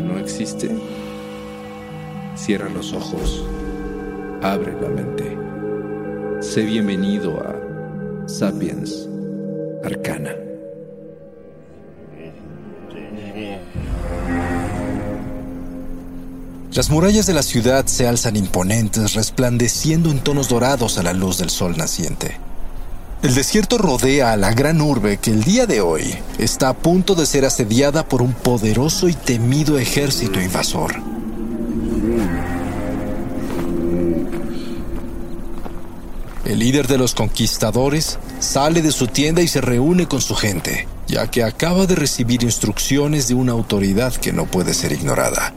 no existe. Cierra los ojos, abre la mente. Sé bienvenido a Sapiens Arcana. Las murallas de la ciudad se alzan imponentes, resplandeciendo en tonos dorados a la luz del sol naciente. El desierto rodea a la gran urbe que el día de hoy está a punto de ser asediada por un poderoso y temido ejército invasor. El líder de los conquistadores sale de su tienda y se reúne con su gente, ya que acaba de recibir instrucciones de una autoridad que no puede ser ignorada.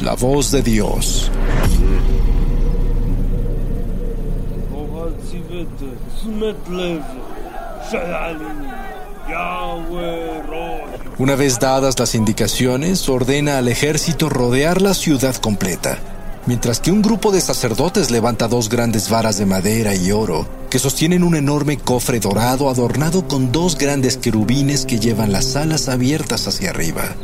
La voz de Dios. Una vez dadas las indicaciones, ordena al ejército rodear la ciudad completa, mientras que un grupo de sacerdotes levanta dos grandes varas de madera y oro que sostienen un enorme cofre dorado adornado con dos grandes querubines que llevan las alas abiertas hacia arriba.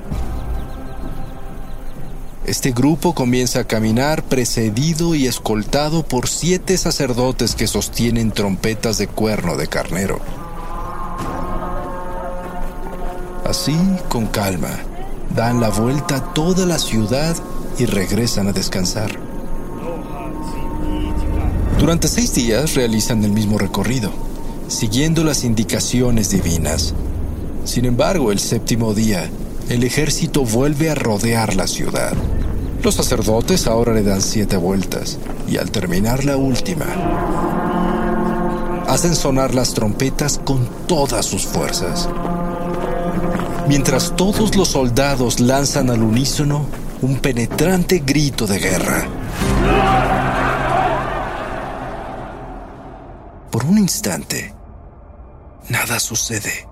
Este grupo comienza a caminar precedido y escoltado por siete sacerdotes que sostienen trompetas de cuerno de carnero. Así, con calma, dan la vuelta a toda la ciudad y regresan a descansar. Durante seis días realizan el mismo recorrido, siguiendo las indicaciones divinas. Sin embargo, el séptimo día, el ejército vuelve a rodear la ciudad. Los sacerdotes ahora le dan siete vueltas y al terminar la última, hacen sonar las trompetas con todas sus fuerzas. Mientras todos los soldados lanzan al unísono un penetrante grito de guerra. Por un instante, nada sucede.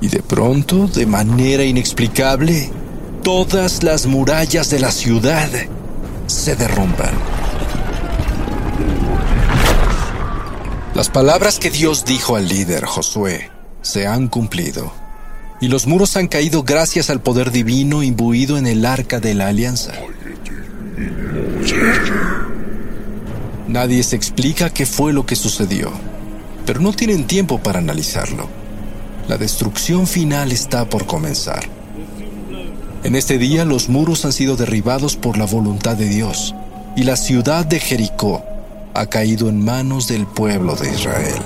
Y de pronto, de manera inexplicable, todas las murallas de la ciudad se derrumban. Las palabras que Dios dijo al líder Josué se han cumplido, y los muros han caído gracias al poder divino imbuido en el arca de la alianza. Nadie se explica qué fue lo que sucedió, pero no tienen tiempo para analizarlo. La destrucción final está por comenzar. En este día los muros han sido derribados por la voluntad de Dios y la ciudad de Jericó ha caído en manos del pueblo de Israel.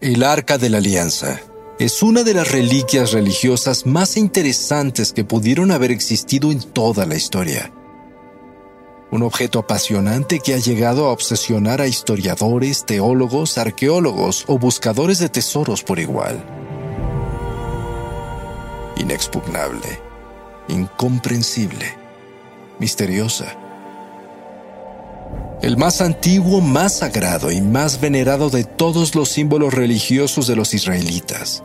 El Arca de la Alianza es una de las reliquias religiosas más interesantes que pudieron haber existido en toda la historia. Un objeto apasionante que ha llegado a obsesionar a historiadores, teólogos, arqueólogos o buscadores de tesoros por igual. Inexpugnable, incomprensible, misteriosa el más antiguo, más sagrado y más venerado de todos los símbolos religiosos de los israelitas.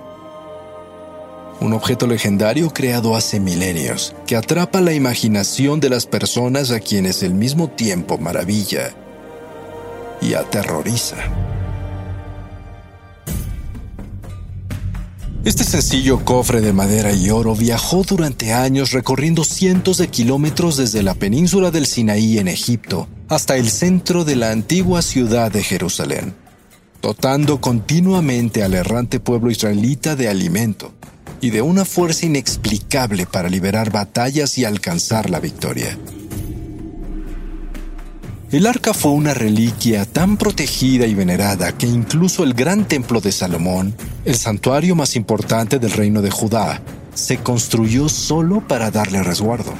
Un objeto legendario creado hace milenios que atrapa la imaginación de las personas a quienes al mismo tiempo maravilla y aterroriza. Este sencillo cofre de madera y oro viajó durante años recorriendo cientos de kilómetros desde la península del Sinaí en Egipto hasta el centro de la antigua ciudad de Jerusalén, dotando continuamente al errante pueblo israelita de alimento y de una fuerza inexplicable para liberar batallas y alcanzar la victoria. El arca fue una reliquia tan protegida y venerada que incluso el gran templo de Salomón, el santuario más importante del reino de Judá, se construyó solo para darle resguardo.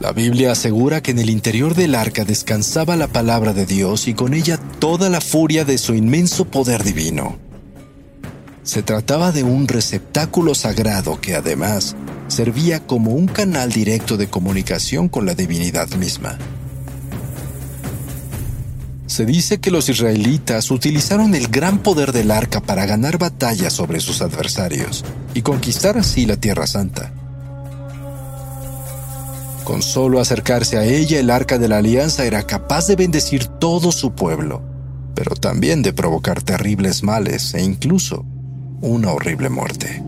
La Biblia asegura que en el interior del arca descansaba la palabra de Dios y con ella toda la furia de su inmenso poder divino. Se trataba de un receptáculo sagrado que además servía como un canal directo de comunicación con la divinidad misma. Se dice que los israelitas utilizaron el gran poder del arca para ganar batallas sobre sus adversarios y conquistar así la Tierra Santa. Con solo acercarse a ella, el arca de la alianza era capaz de bendecir todo su pueblo, pero también de provocar terribles males e incluso una horrible muerte.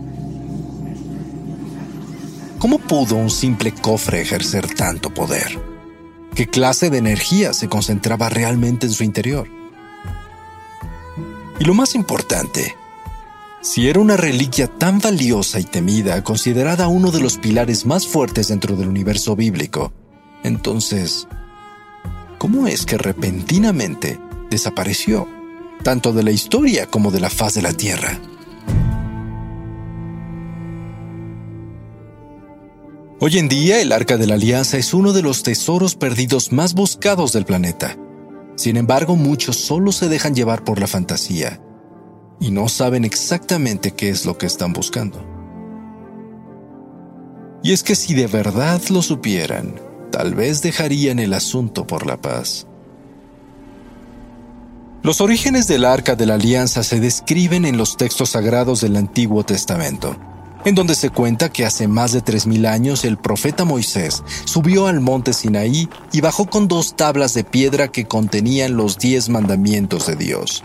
¿Cómo pudo un simple cofre ejercer tanto poder? ¿Qué clase de energía se concentraba realmente en su interior? Y lo más importante, si era una reliquia tan valiosa y temida, considerada uno de los pilares más fuertes dentro del universo bíblico, entonces, ¿cómo es que repentinamente desapareció, tanto de la historia como de la faz de la Tierra? Hoy en día el Arca de la Alianza es uno de los tesoros perdidos más buscados del planeta. Sin embargo, muchos solo se dejan llevar por la fantasía y no saben exactamente qué es lo que están buscando. Y es que si de verdad lo supieran, tal vez dejarían el asunto por la paz. Los orígenes del Arca de la Alianza se describen en los textos sagrados del Antiguo Testamento en donde se cuenta que hace más de 3.000 años el profeta Moisés subió al monte Sinaí y bajó con dos tablas de piedra que contenían los diez mandamientos de Dios.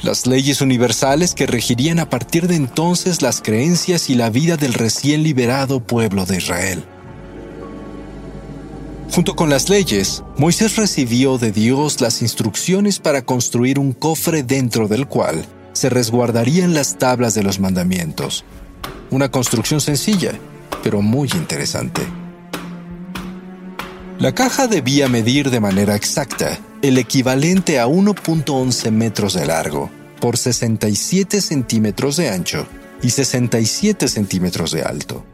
Las leyes universales que regirían a partir de entonces las creencias y la vida del recién liberado pueblo de Israel. Junto con las leyes, Moisés recibió de Dios las instrucciones para construir un cofre dentro del cual se resguardarían las tablas de los mandamientos, una construcción sencilla, pero muy interesante. La caja debía medir de manera exacta el equivalente a 1.11 metros de largo por 67 centímetros de ancho y 67 centímetros de alto.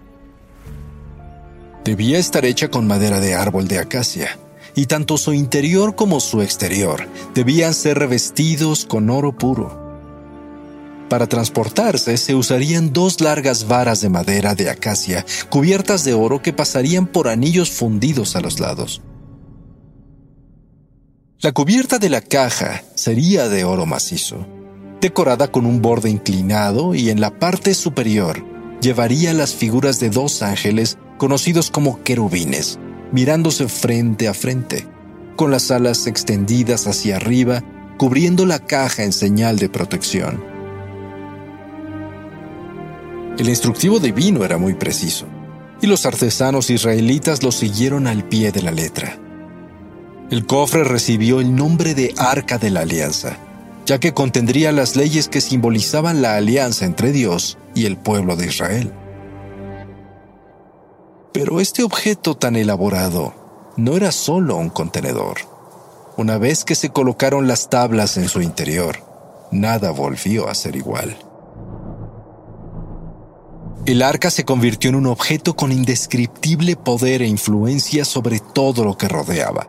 Debía estar hecha con madera de árbol de acacia, y tanto su interior como su exterior debían ser revestidos con oro puro. Para transportarse se usarían dos largas varas de madera de acacia cubiertas de oro que pasarían por anillos fundidos a los lados. La cubierta de la caja sería de oro macizo, decorada con un borde inclinado y en la parte superior llevaría las figuras de dos ángeles conocidos como querubines, mirándose frente a frente, con las alas extendidas hacia arriba, cubriendo la caja en señal de protección. El instructivo divino era muy preciso, y los artesanos israelitas lo siguieron al pie de la letra. El cofre recibió el nombre de Arca de la Alianza, ya que contendría las leyes que simbolizaban la alianza entre Dios y el pueblo de Israel. Pero este objeto tan elaborado no era solo un contenedor. una vez que se colocaron las tablas en su interior, nada volvió a ser igual. El arca se convirtió en un objeto con indescriptible poder e influencia sobre todo lo que rodeaba,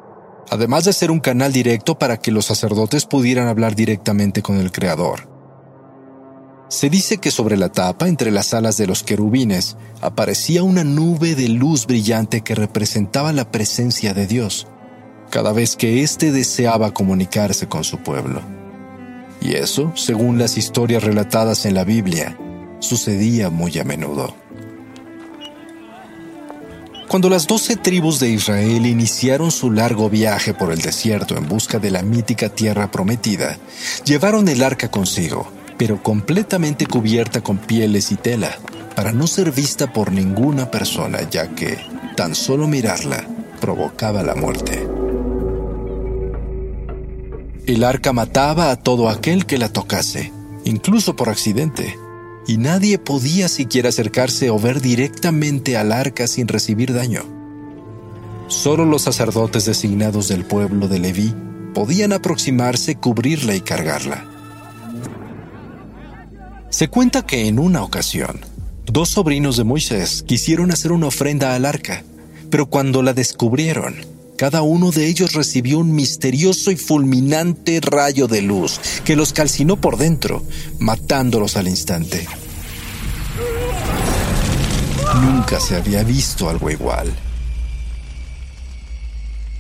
además de ser un canal directo para que los sacerdotes pudieran hablar directamente con el Creador. Se dice que sobre la tapa, entre las alas de los querubines, aparecía una nube de luz brillante que representaba la presencia de Dios, cada vez que éste deseaba comunicarse con su pueblo. Y eso, según las historias relatadas en la Biblia, sucedía muy a menudo. Cuando las doce tribus de Israel iniciaron su largo viaje por el desierto en busca de la mítica tierra prometida, llevaron el arca consigo, pero completamente cubierta con pieles y tela, para no ser vista por ninguna persona, ya que tan solo mirarla provocaba la muerte. El arca mataba a todo aquel que la tocase, incluso por accidente, y nadie podía siquiera acercarse o ver directamente al arca sin recibir daño. Solo los sacerdotes designados del pueblo de Leví podían aproximarse, cubrirla y cargarla. Se cuenta que en una ocasión, dos sobrinos de Moisés quisieron hacer una ofrenda al arca, pero cuando la descubrieron, cada uno de ellos recibió un misterioso y fulminante rayo de luz que los calcinó por dentro, matándolos al instante. Nunca se había visto algo igual.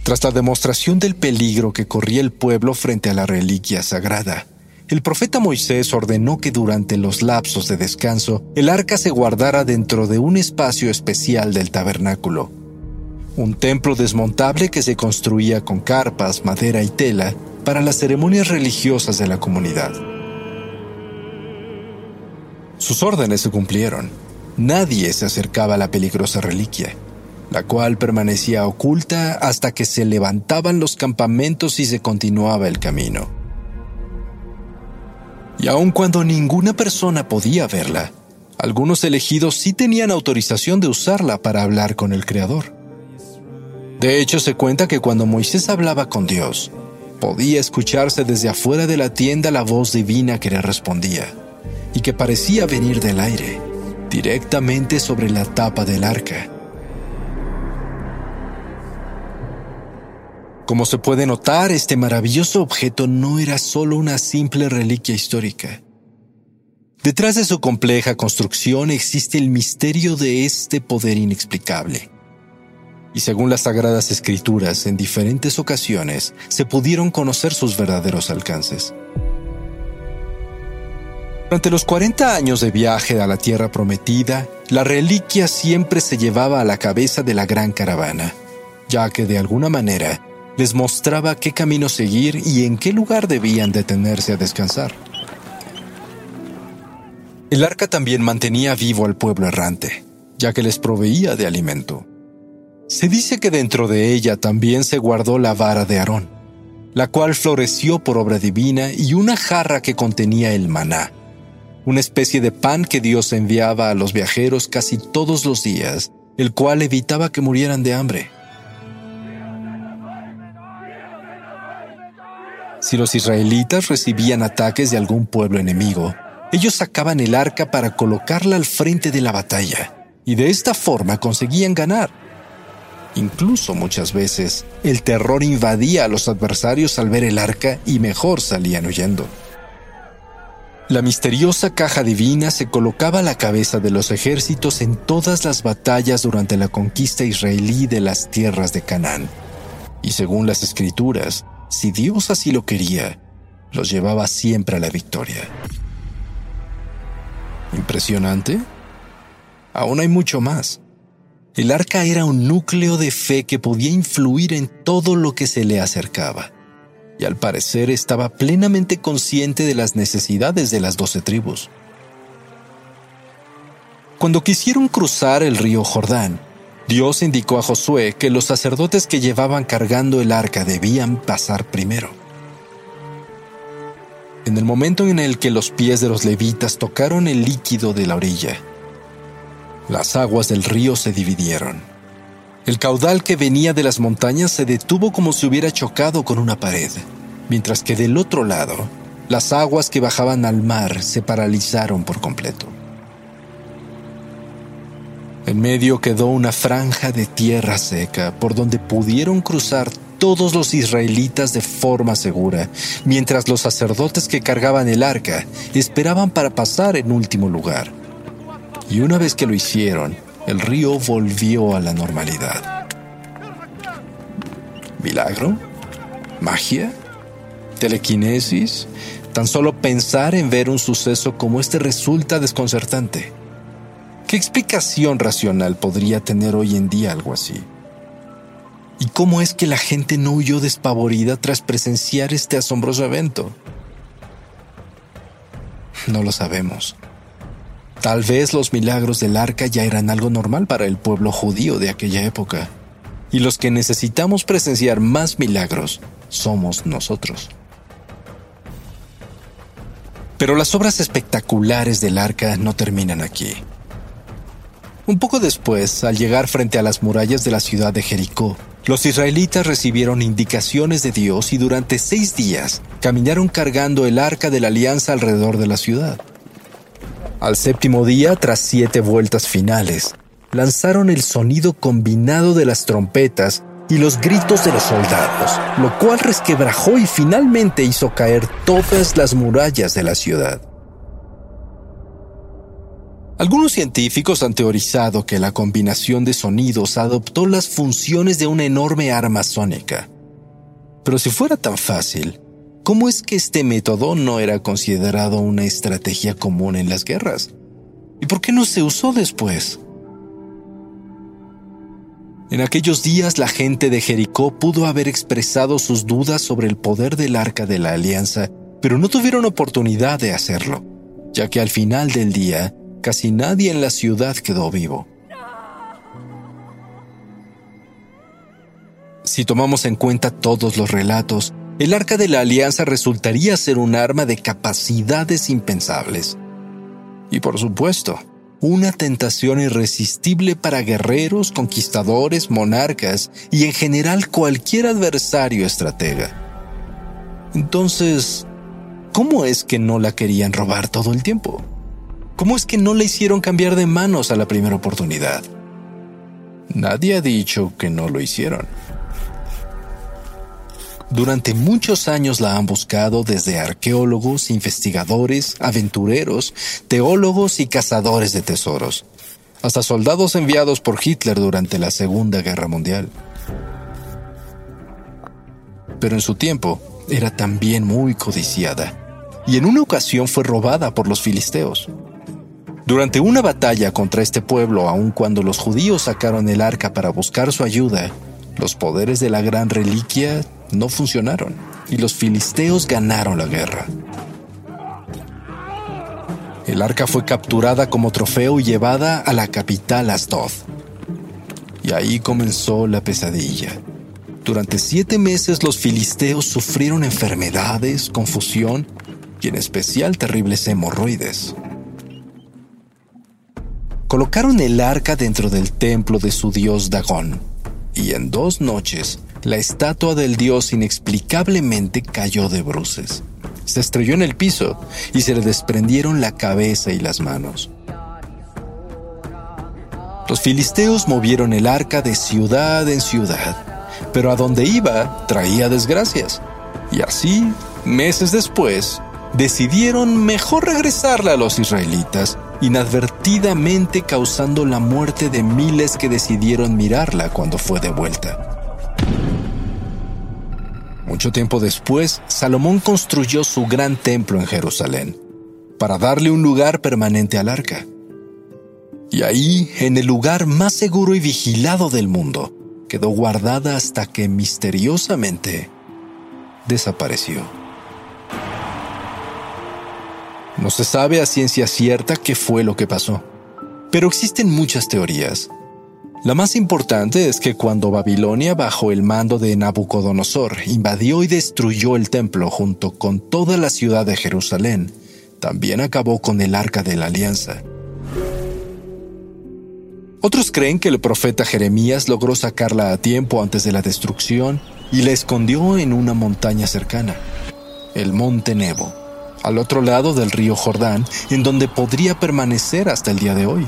Tras la demostración del peligro que corría el pueblo frente a la reliquia sagrada, el profeta Moisés ordenó que durante los lapsos de descanso el arca se guardara dentro de un espacio especial del tabernáculo, un templo desmontable que se construía con carpas, madera y tela para las ceremonias religiosas de la comunidad. Sus órdenes se cumplieron. Nadie se acercaba a la peligrosa reliquia, la cual permanecía oculta hasta que se levantaban los campamentos y se continuaba el camino. Y aun cuando ninguna persona podía verla, algunos elegidos sí tenían autorización de usarla para hablar con el Creador. De hecho, se cuenta que cuando Moisés hablaba con Dios, podía escucharse desde afuera de la tienda la voz divina que le respondía, y que parecía venir del aire, directamente sobre la tapa del arca. Como se puede notar, este maravilloso objeto no era solo una simple reliquia histórica. Detrás de su compleja construcción existe el misterio de este poder inexplicable y según las sagradas escrituras, en diferentes ocasiones se pudieron conocer sus verdaderos alcances. Durante los 40 años de viaje a la tierra prometida, la reliquia siempre se llevaba a la cabeza de la gran caravana, ya que de alguna manera les mostraba qué camino seguir y en qué lugar debían detenerse a descansar. El arca también mantenía vivo al pueblo errante, ya que les proveía de alimento. Se dice que dentro de ella también se guardó la vara de Aarón, la cual floreció por obra divina y una jarra que contenía el maná, una especie de pan que Dios enviaba a los viajeros casi todos los días, el cual evitaba que murieran de hambre. Si los israelitas recibían ataques de algún pueblo enemigo, ellos sacaban el arca para colocarla al frente de la batalla, y de esta forma conseguían ganar. Incluso muchas veces, el terror invadía a los adversarios al ver el arca y mejor salían huyendo. La misteriosa caja divina se colocaba a la cabeza de los ejércitos en todas las batallas durante la conquista israelí de las tierras de Canaán. Y según las escrituras, si Dios así lo quería, los llevaba siempre a la victoria. ¿Impresionante? Aún hay mucho más. El arca era un núcleo de fe que podía influir en todo lo que se le acercaba, y al parecer estaba plenamente consciente de las necesidades de las doce tribus. Cuando quisieron cruzar el río Jordán, Dios indicó a Josué que los sacerdotes que llevaban cargando el arca debían pasar primero. En el momento en el que los pies de los levitas tocaron el líquido de la orilla, las aguas del río se dividieron. El caudal que venía de las montañas se detuvo como si hubiera chocado con una pared, mientras que del otro lado, las aguas que bajaban al mar se paralizaron por completo. En medio quedó una franja de tierra seca por donde pudieron cruzar todos los israelitas de forma segura, mientras los sacerdotes que cargaban el arca esperaban para pasar en último lugar. Y una vez que lo hicieron, el río volvió a la normalidad. ¿Milagro? ¿Magia? ¿Telequinesis? Tan solo pensar en ver un suceso como este resulta desconcertante. ¿Qué explicación racional podría tener hoy en día algo así? ¿Y cómo es que la gente no huyó despavorida tras presenciar este asombroso evento? No lo sabemos. Tal vez los milagros del arca ya eran algo normal para el pueblo judío de aquella época. Y los que necesitamos presenciar más milagros somos nosotros. Pero las obras espectaculares del arca no terminan aquí. Un poco después, al llegar frente a las murallas de la ciudad de Jericó, los israelitas recibieron indicaciones de Dios y durante seis días caminaron cargando el arca de la alianza alrededor de la ciudad. Al séptimo día, tras siete vueltas finales, lanzaron el sonido combinado de las trompetas y los gritos de los soldados, lo cual resquebrajó y finalmente hizo caer todas las murallas de la ciudad. Algunos científicos han teorizado que la combinación de sonidos adoptó las funciones de una enorme arma sónica. Pero si fuera tan fácil, ¿Cómo es que este método no era considerado una estrategia común en las guerras? ¿Y por qué no se usó después? En aquellos días la gente de Jericó pudo haber expresado sus dudas sobre el poder del arca de la alianza, pero no tuvieron oportunidad de hacerlo, ya que al final del día casi nadie en la ciudad quedó vivo. Si tomamos en cuenta todos los relatos, el arca de la alianza resultaría ser un arma de capacidades impensables. Y por supuesto, una tentación irresistible para guerreros, conquistadores, monarcas y en general cualquier adversario estratega. Entonces, ¿cómo es que no la querían robar todo el tiempo? ¿Cómo es que no la hicieron cambiar de manos a la primera oportunidad? Nadie ha dicho que no lo hicieron. Durante muchos años la han buscado desde arqueólogos, investigadores, aventureros, teólogos y cazadores de tesoros, hasta soldados enviados por Hitler durante la Segunda Guerra Mundial. Pero en su tiempo era también muy codiciada, y en una ocasión fue robada por los filisteos. Durante una batalla contra este pueblo, aun cuando los judíos sacaron el arca para buscar su ayuda, los poderes de la gran reliquia no funcionaron y los filisteos ganaron la guerra. El arca fue capturada como trofeo y llevada a la capital Asdod. Y ahí comenzó la pesadilla. Durante siete meses los filisteos sufrieron enfermedades, confusión y en especial terribles hemorroides. Colocaron el arca dentro del templo de su dios Dagón y en dos noches la estatua del dios inexplicablemente cayó de bruces. Se estrelló en el piso y se le desprendieron la cabeza y las manos. Los filisteos movieron el arca de ciudad en ciudad, pero a donde iba traía desgracias. Y así, meses después, decidieron mejor regresarla a los israelitas, inadvertidamente causando la muerte de miles que decidieron mirarla cuando fue de vuelta. Mucho tiempo después, Salomón construyó su gran templo en Jerusalén, para darle un lugar permanente al arca. Y ahí, en el lugar más seguro y vigilado del mundo, quedó guardada hasta que misteriosamente desapareció. No se sabe a ciencia cierta qué fue lo que pasó, pero existen muchas teorías la más importante es que cuando Babilonia, bajo el mando de Nabucodonosor, invadió y destruyó el templo junto con toda la ciudad de Jerusalén, también acabó con el arca de la alianza. Otros creen que el profeta Jeremías logró sacarla a tiempo antes de la destrucción y la escondió en una montaña cercana, el Monte Nebo, al otro lado del río Jordán, en donde podría permanecer hasta el día de hoy.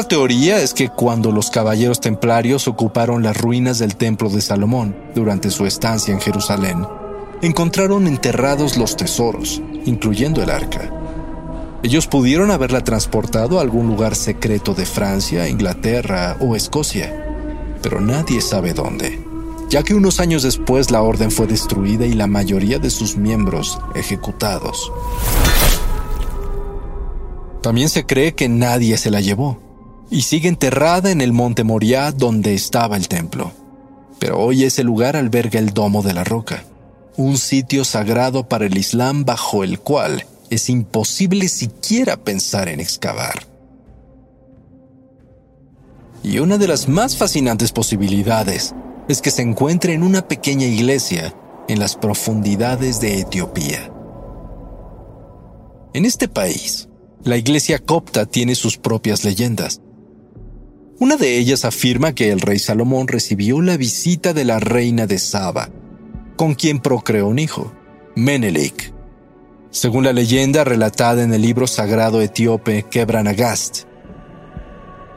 Otra teoría es que cuando los caballeros templarios ocuparon las ruinas del templo de Salomón durante su estancia en Jerusalén, encontraron enterrados los tesoros, incluyendo el arca. Ellos pudieron haberla transportado a algún lugar secreto de Francia, Inglaterra o Escocia, pero nadie sabe dónde, ya que unos años después la orden fue destruida y la mayoría de sus miembros ejecutados. También se cree que nadie se la llevó, y sigue enterrada en el monte Moriah donde estaba el templo. Pero hoy ese lugar alberga el Domo de la Roca, un sitio sagrado para el Islam bajo el cual es imposible siquiera pensar en excavar. Y una de las más fascinantes posibilidades es que se encuentre en una pequeña iglesia en las profundidades de Etiopía. En este país, la iglesia copta tiene sus propias leyendas. Una de ellas afirma que el rey Salomón recibió la visita de la reina de Saba, con quien procreó un hijo, Menelik. Según la leyenda relatada en el libro sagrado etíope Kebranagast,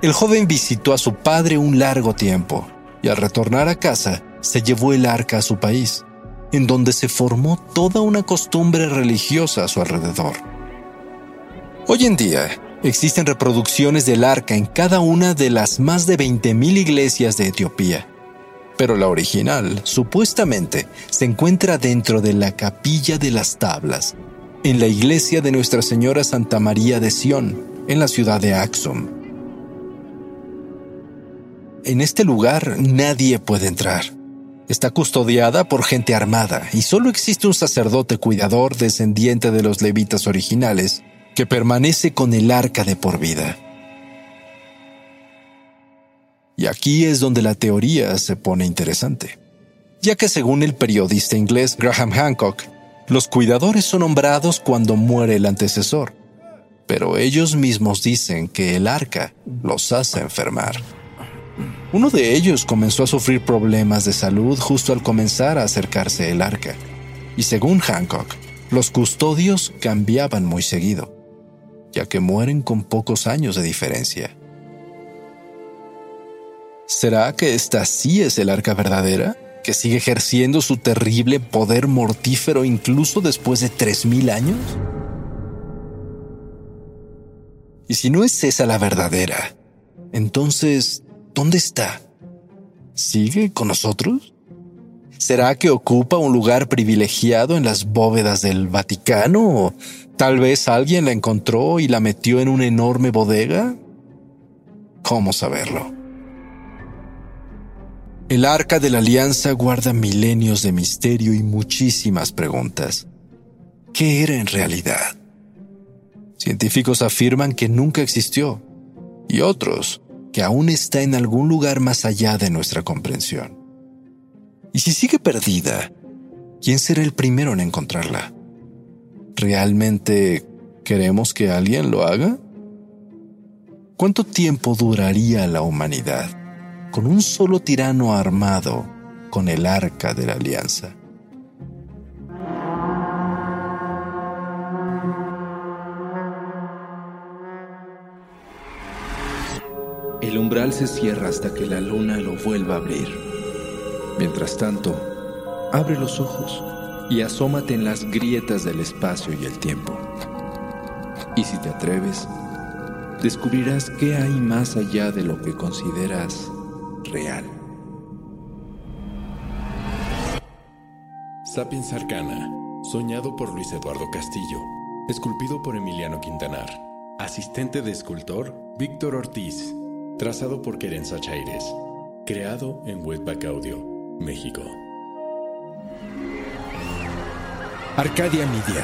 el joven visitó a su padre un largo tiempo y al retornar a casa se llevó el arca a su país, en donde se formó toda una costumbre religiosa a su alrededor. Hoy en día, existen reproducciones del arca en cada una de las más de 20.000 iglesias de Etiopía, pero la original, supuestamente, se encuentra dentro de la capilla de las tablas, en la iglesia de Nuestra Señora Santa María de Sión, en la ciudad de Axum. En este lugar nadie puede entrar. Está custodiada por gente armada y solo existe un sacerdote cuidador descendiente de los levitas originales que permanece con el arca de por vida. Y aquí es donde la teoría se pone interesante, ya que según el periodista inglés Graham Hancock, los cuidadores son nombrados cuando muere el antecesor, pero ellos mismos dicen que el arca los hace enfermar. Uno de ellos comenzó a sufrir problemas de salud justo al comenzar a acercarse el arca, y según Hancock, los custodios cambiaban muy seguido, ya que mueren con pocos años de diferencia. ¿Será que esta sí es el arca verdadera? ¿Que sigue ejerciendo su terrible poder mortífero incluso después de 3.000 años? Y si no es esa la verdadera, entonces, ¿Dónde está? ¿Sigue con nosotros? ¿Será que ocupa un lugar privilegiado en las bóvedas del Vaticano? ¿O tal vez alguien la encontró y la metió en una enorme bodega? ¿Cómo saberlo? El arca de la alianza guarda milenios de misterio y muchísimas preguntas. ¿Qué era en realidad? Científicos afirman que nunca existió y otros que aún está en algún lugar más allá de nuestra comprensión. Y si sigue perdida, ¿quién será el primero en encontrarla? ¿Realmente queremos que alguien lo haga? ¿Cuánto tiempo duraría la humanidad con un solo tirano armado con el arca de la alianza? El umbral se cierra hasta que la luna lo vuelva a abrir. Mientras tanto, abre los ojos y asómate en las grietas del espacio y el tiempo. Y si te atreves, descubrirás qué hay más allá de lo que consideras real. Sapiens Arcana, soñado por Luis Eduardo Castillo, esculpido por Emiliano Quintanar, asistente de escultor Víctor Ortiz. Trazado por Querenza Chaires. Creado en Webback Audio, México. Arcadia Media.